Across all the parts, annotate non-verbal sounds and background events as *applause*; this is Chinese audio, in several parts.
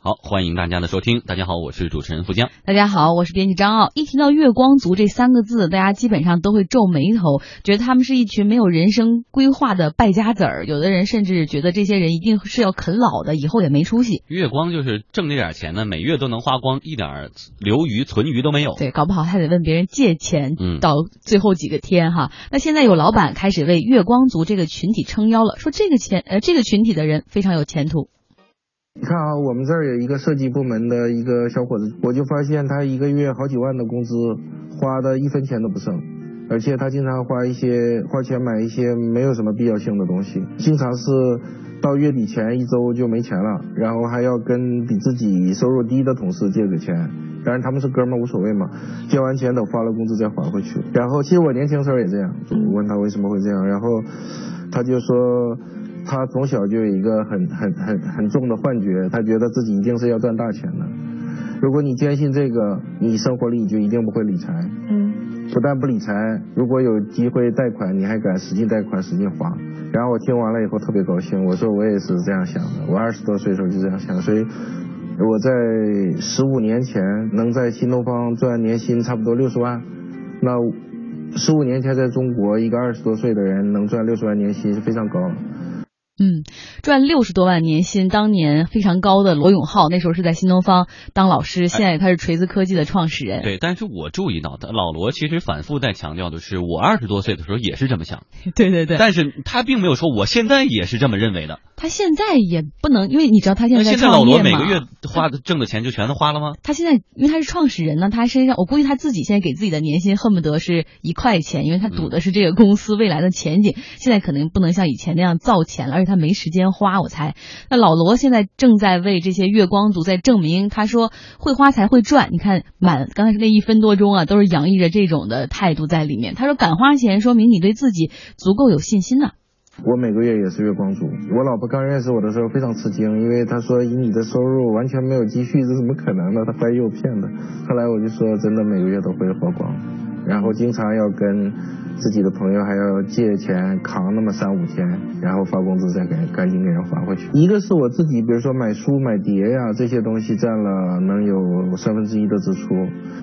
好，欢迎大家的收听。大家好，我是主持人付江。大家好，我是编辑张傲。一提到月光族这三个字，大家基本上都会皱眉头，觉得他们是一群没有人生规划的败家子儿。有的人甚至觉得这些人一定是要啃老的，以后也没出息。月光就是挣这点钱呢，每月都能花光，一点留余存余都没有。对，搞不好还得问别人借钱，嗯到最后几个天哈。那现在有老板开始为月光族这个群体撑腰了，说这个钱呃这个群体的人非常有前途。你看啊，我们这儿有一个设计部门的一个小伙子，我就发现他一个月好几万的工资，花的一分钱都不剩，而且他经常花一些花钱买一些没有什么必要性的东西，经常是到月底前一周就没钱了，然后还要跟比自己收入低的同事借个钱，当然他们是哥们儿无所谓嘛，借完钱等发了工资再还回去。然后其实我年轻时候也这样，我问他为什么会这样，然后他就说。他从小就有一个很很很很重的幻觉，他觉得自己一定是要赚大钱的。如果你坚信这个，你生活里就一定不会理财。嗯，不但不理财，如果有机会贷款，你还敢使劲贷款、使劲花。然后我听完了以后特别高兴，我说我也是这样想的，我二十多岁的时候就这样想，所以我在十五年前能在新东方赚年薪差不多六十万，那十五年前在中国一个二十多岁的人能赚六十万年薪是非常高的。嗯，赚六十多万年薪，当年非常高的罗永浩，那时候是在新东方当老师，现在他是锤子科技的创始人。对，但是我注意到的，老罗其实反复在强调的是，我二十多岁的时候也是这么想，*laughs* 对对对，但是他并没有说我现在也是这么认为的。他现在也不能，因为你知道他现在在那现在老。罗每个月花的挣的钱就全都花了吗？他现在因为他是创始人呢，他身上我估计他自己现在给自己的年薪恨不得是一块钱，因为他赌的是这个公司未来的前景。现在可能不能像以前那样造钱了，而且他没时间花，我猜。那老罗现在正在为这些月光族在证明，他说会花才会赚。你看满刚才那一分多钟啊，都是洋溢着这种的态度在里面。他说敢花钱，说明你对自己足够有信心呐、我每个月也是月光族。我老婆刚认识我的时候非常吃惊，因为她说以你的收入完全没有积蓄，这怎么可能呢？她怀疑我骗的。后来我就说真的每个月都会花光，然后经常要跟自己的朋友还要借钱扛那么三五天，然后发工资再给赶紧给人还回去。一个是我自己，比如说买书、买碟呀这些东西占了能有三分之一的支出。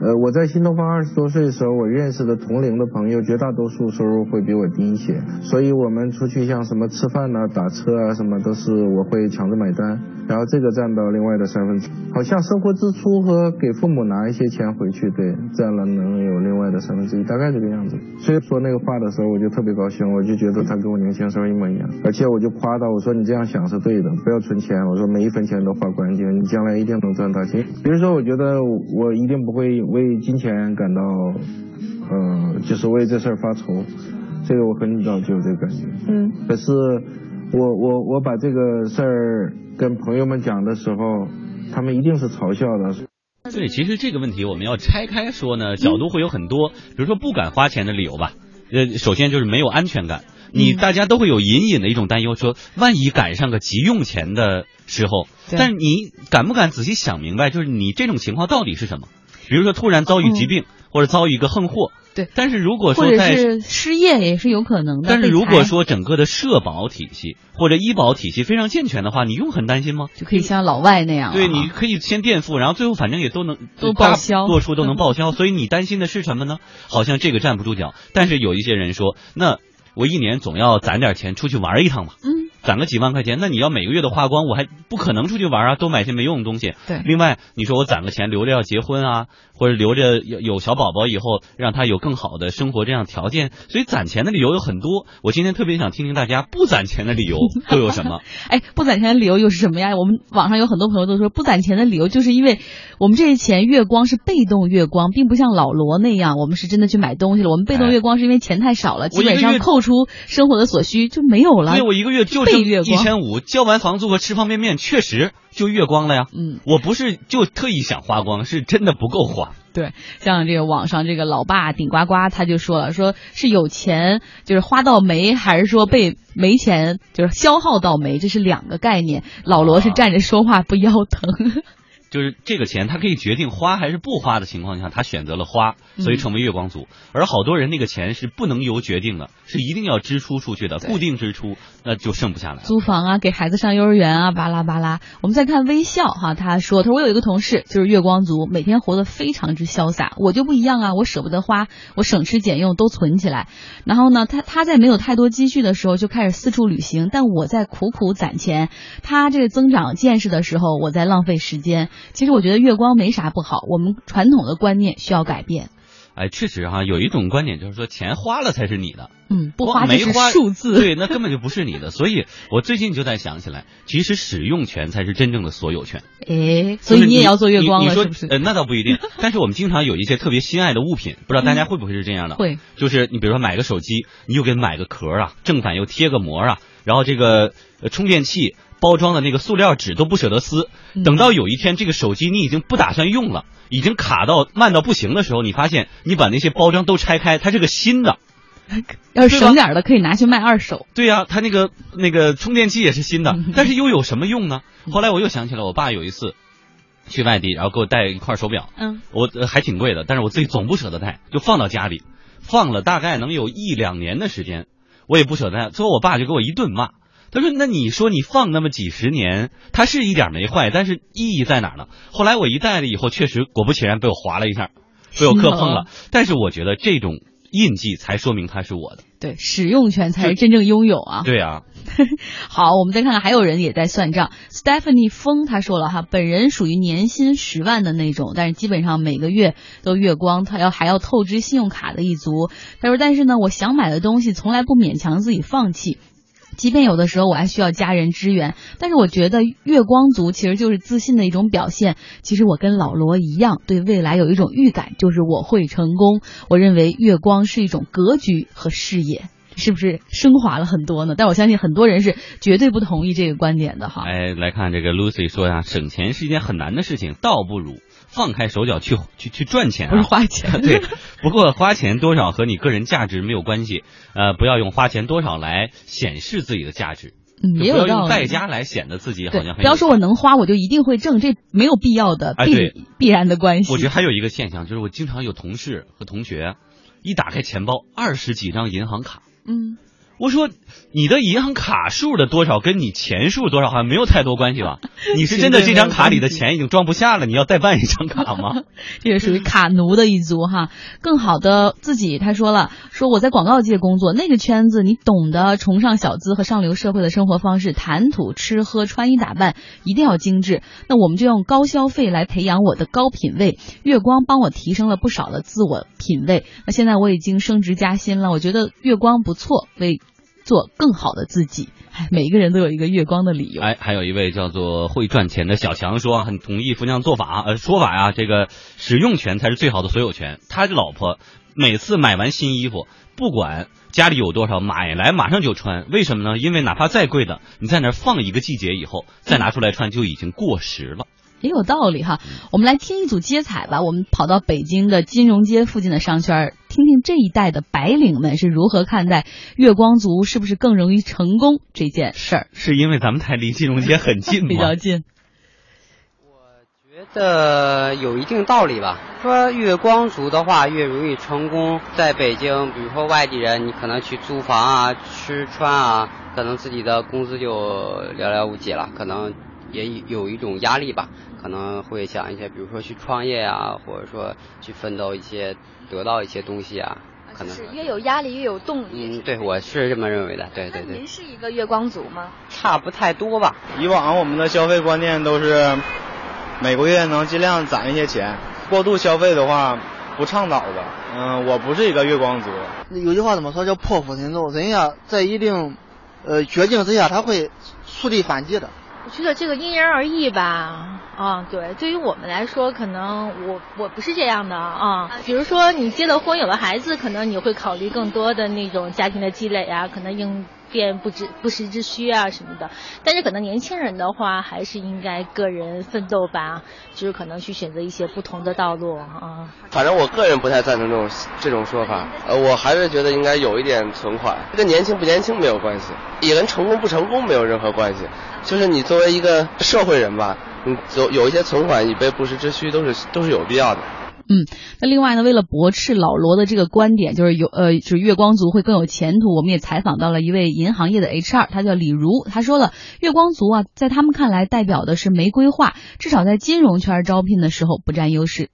呃，我在新东方二十多岁的时候，我认识的同龄的朋友，绝大多数收入会比我低一些，所以我们出去像什么吃饭呐、打车啊什么都是我会抢着买单，然后这个占到另外的三分之一，好像生活支出和给父母拿一些钱回去，对，占了能有另外的三分之一，大概这个样子。所以说那个话的时候，我就特别高兴，我就觉得他跟我年轻时候一模一样，而且我就夸他，我说你这样想是对的，不要存钱，我说每一分钱都花干净，你将来一定能赚大钱。比如说，我觉得我一定不会为金钱感到，呃，就是为这事儿发愁，这个我很早就有这个感觉。嗯，可是我我我把这个事儿跟朋友们讲的时候，他们一定是嘲笑的。对，其实这个问题我们要拆开说呢，角度会有很多，比如说不敢花钱的理由吧。呃，首先就是没有安全感，你嗯大家都会有隐隐的一种担忧，说万一赶上个急用钱的时候，但是你敢不敢仔细想明白，就是你这种情况到底是什么？比如说突然遭遇疾病，或者遭遇一个横祸。嗯对但是如果说在是失业也是有可能的。但是如果说整个的社保体系或者医保体系非常健全的话，你用很担心吗？就可以像老外那样对，你可以先垫付，然后最后反正也都能都报销多出都能报销，所以你担心的是什么呢？好像这个站不住脚。但是有一些人说，那我一年总要攒点钱出去玩一趟吧，嗯，攒个几万块钱，那你要每个月都花光，我还不可能出去玩啊，都买些没用的东西。对另外，你说我攒个钱留着要结婚啊，或者留着有有小宝宝以后让他有更好的生活这样条件，所以攒钱的理由有很多。我今天特别想听听大家不攒钱的理由 *laughs* 都有什么。*laughs* 哎，不攒钱的理由又是什么呀？我们网上有很多朋友都说，不攒钱的理由就是因为我们这些钱月光是被动月光，并不像老罗那样，我们是真的去买东西了。我们被动哎月光是因为钱太少了，基本上扣除生活的所需就没有了因为，。我一个月就一千五，交完房租和吃方便面，确实就月光了呀。嗯，我不是就特意想花光，是真的不够花。对，像这个网上这个老爸顶呱呱他就说了，说是有钱就是花到没，还是说被没钱就是消耗到没，这是两个概念。老罗是站着说话不腰疼。就是这个钱他可以决定花还是不花的情况下，他选择了花，所以成为月光族。而好多人那个钱是不能由决定的，是一定要支出出去的，固定支出，那就剩不下来。租房啊，给孩子上幼儿园啊，巴拉巴拉。我们再看微笑哈，他说，他说我有一个同事就是月光族，每天活得非常之潇洒，我就不一样啊，我舍不得花，我省吃俭用都存起来。然后呢，他他在没有太多积蓄的时候就开始四处旅行，但我在苦苦攒钱。他这个增长见识的时候，我在浪费时间。其实我觉得月光没啥不好，我们传统的观念需要改变。哎，确实哈，有一种观点就是说，钱花了才是你的，嗯，不花没花数字，对，那根本就不是你的。所以我最近就在想起来，其实使用权才是真正的所有权。哎，所以你也要做月光了，是不是？呃，那倒不一定。但是我们经常有一些特别心爱的物品，不知道大家会不会是这样的？会，就是你比如说买个手机，你又给买个壳啊，正反又贴个膜啊，然后这个充电器。包装的那个塑料纸都不舍得撕，等到有一天这个手机你已经不打算用了，已经卡到慢到不行的时候，你发现你把那些包装都拆开，它是个新的，*laughs* 要省点的可以拿去卖二手。对呀，它那个那个充电器也是新的，但是又有什么用呢？后来我又想起来，我爸有一次去外地，然后给我带一块手表，嗯，我还挺贵的，但是我自己总不舍得带，就放到家里，放了大概能有一两年的时间，我也不舍得，最后我爸就给我一顿骂。他说：“那你说你放那么几十年，它是一点没坏，但是意义在哪儿呢？”后来我一戴了以后，确实果不其然被我划了一下，被我磕碰了。但是我觉得这种印记才说明它是我的。对，使用权才是真正拥有啊。对啊。*laughs* 好，我们再看看，还有人也在算账。Stephanie 风他说了哈，本人属于年薪十万的那种，但是基本上每个月都月光，他要还要透支信用卡的一族。他说：“但是呢，我想买的东西从来不勉强自己放弃。”即便有的时候我还需要家人支援，但是我觉得月光族其实就是自信的一种表现。其实我跟老罗一样，对未来有一种预感，就是我会成功。我认为月光是一种格局和视野，是不是升华了很多呢？但我相信很多人是绝对不同意这个观点的哈。哎，来看这个 Lucy 说呀，省钱是一件很难的事情，倒不如。放开手脚去去去赚钱，不是花钱。*laughs* 对，不过花钱多少和你个人价值没有关系。呃，不要用花钱多少来显示自己的价值，不要用代价来显得自己好像很。不要说我能花，我就一定会挣，这没有必要的必必然的关系。我觉得还有一个现象，就是我经常有同事和同学，一打开钱包，二十几张银行卡。嗯。我说，你的银行卡数的多少跟你钱数多少好像没有太多关系吧？*laughs* 你是真的这张卡里的钱已经装不下了，你要再办一张卡吗？*laughs* 这也属于卡奴的一族哈。更好的自己，他说了，说我在广告界工作，那个圈子你懂得崇尚小资和上流社会的生活方式，谈吐、吃喝、穿衣打扮一定要精致。那我们就用高消费来培养我的高品位。月光帮我提升了不少的自我品位。那现在我已经升职加薪了，我觉得月光不错，为。做更好的自己，每一个人都有一个月光的理由。哎，还有一位叫做会赚钱的小强说，很同意福娘做法呃说法呀，这个使用权才是最好的所有权。他的老婆每次买完新衣服，不管家里有多少，买来马上就穿。为什么呢？因为哪怕再贵的，你在那放一个季节以后再拿出来穿，就已经过时了。也有道理哈，我们来听一组街采吧。我们跑到北京的金融街附近的商圈，听听这一代的白领们是如何看待月光族是不是更容易成功这件事儿。是因为咱们才离金融街很近 *laughs* 吗？比较近。我觉得有一定道理吧。说月光族的话越容易成功，在北京，比如说外地人，你可能去租房啊、吃穿啊，可能自己的工资就寥寥无几了，可能也有一种压力吧。可能会想一些，比如说去创业啊，或者说去奋斗一些，得到一些东西啊，可能是越有压力越有动力。嗯，对，我是这么认为的。对对对。您是一个月光族吗？差不太多吧。以往我们的消费观念都是每个月能尽量攒一些钱，过度消费的话不倡导的。嗯，我不是一个月光族。有句话怎么说叫破釜沉舟？人呀，在一定呃绝境之下，他会树立反击的。我觉得这个因人而异吧，啊，对，对于我们来说，可能我我不是这样的啊。比如说你结了婚有了孩子，可能你会考虑更多的那种家庭的积累啊，可能应。变不知不时之需啊什么的，但是可能年轻人的话还是应该个人奋斗吧，就是可能去选择一些不同的道路啊。反正我个人不太赞成这种这种说法，呃，我还是觉得应该有一点存款，跟年轻不年轻没有关系，也跟成功不成功没有任何关系。就是你作为一个社会人吧，你，有有一些存款以备不时之需，都是都是有必要的。嗯，那另外呢，为了驳斥老罗的这个观点，就是有呃，就是月光族会更有前途，我们也采访到了一位银行业的 HR，他叫李如，他说了，月光族啊，在他们看来代表的是没规划，至少在金融圈招聘的时候不占优势。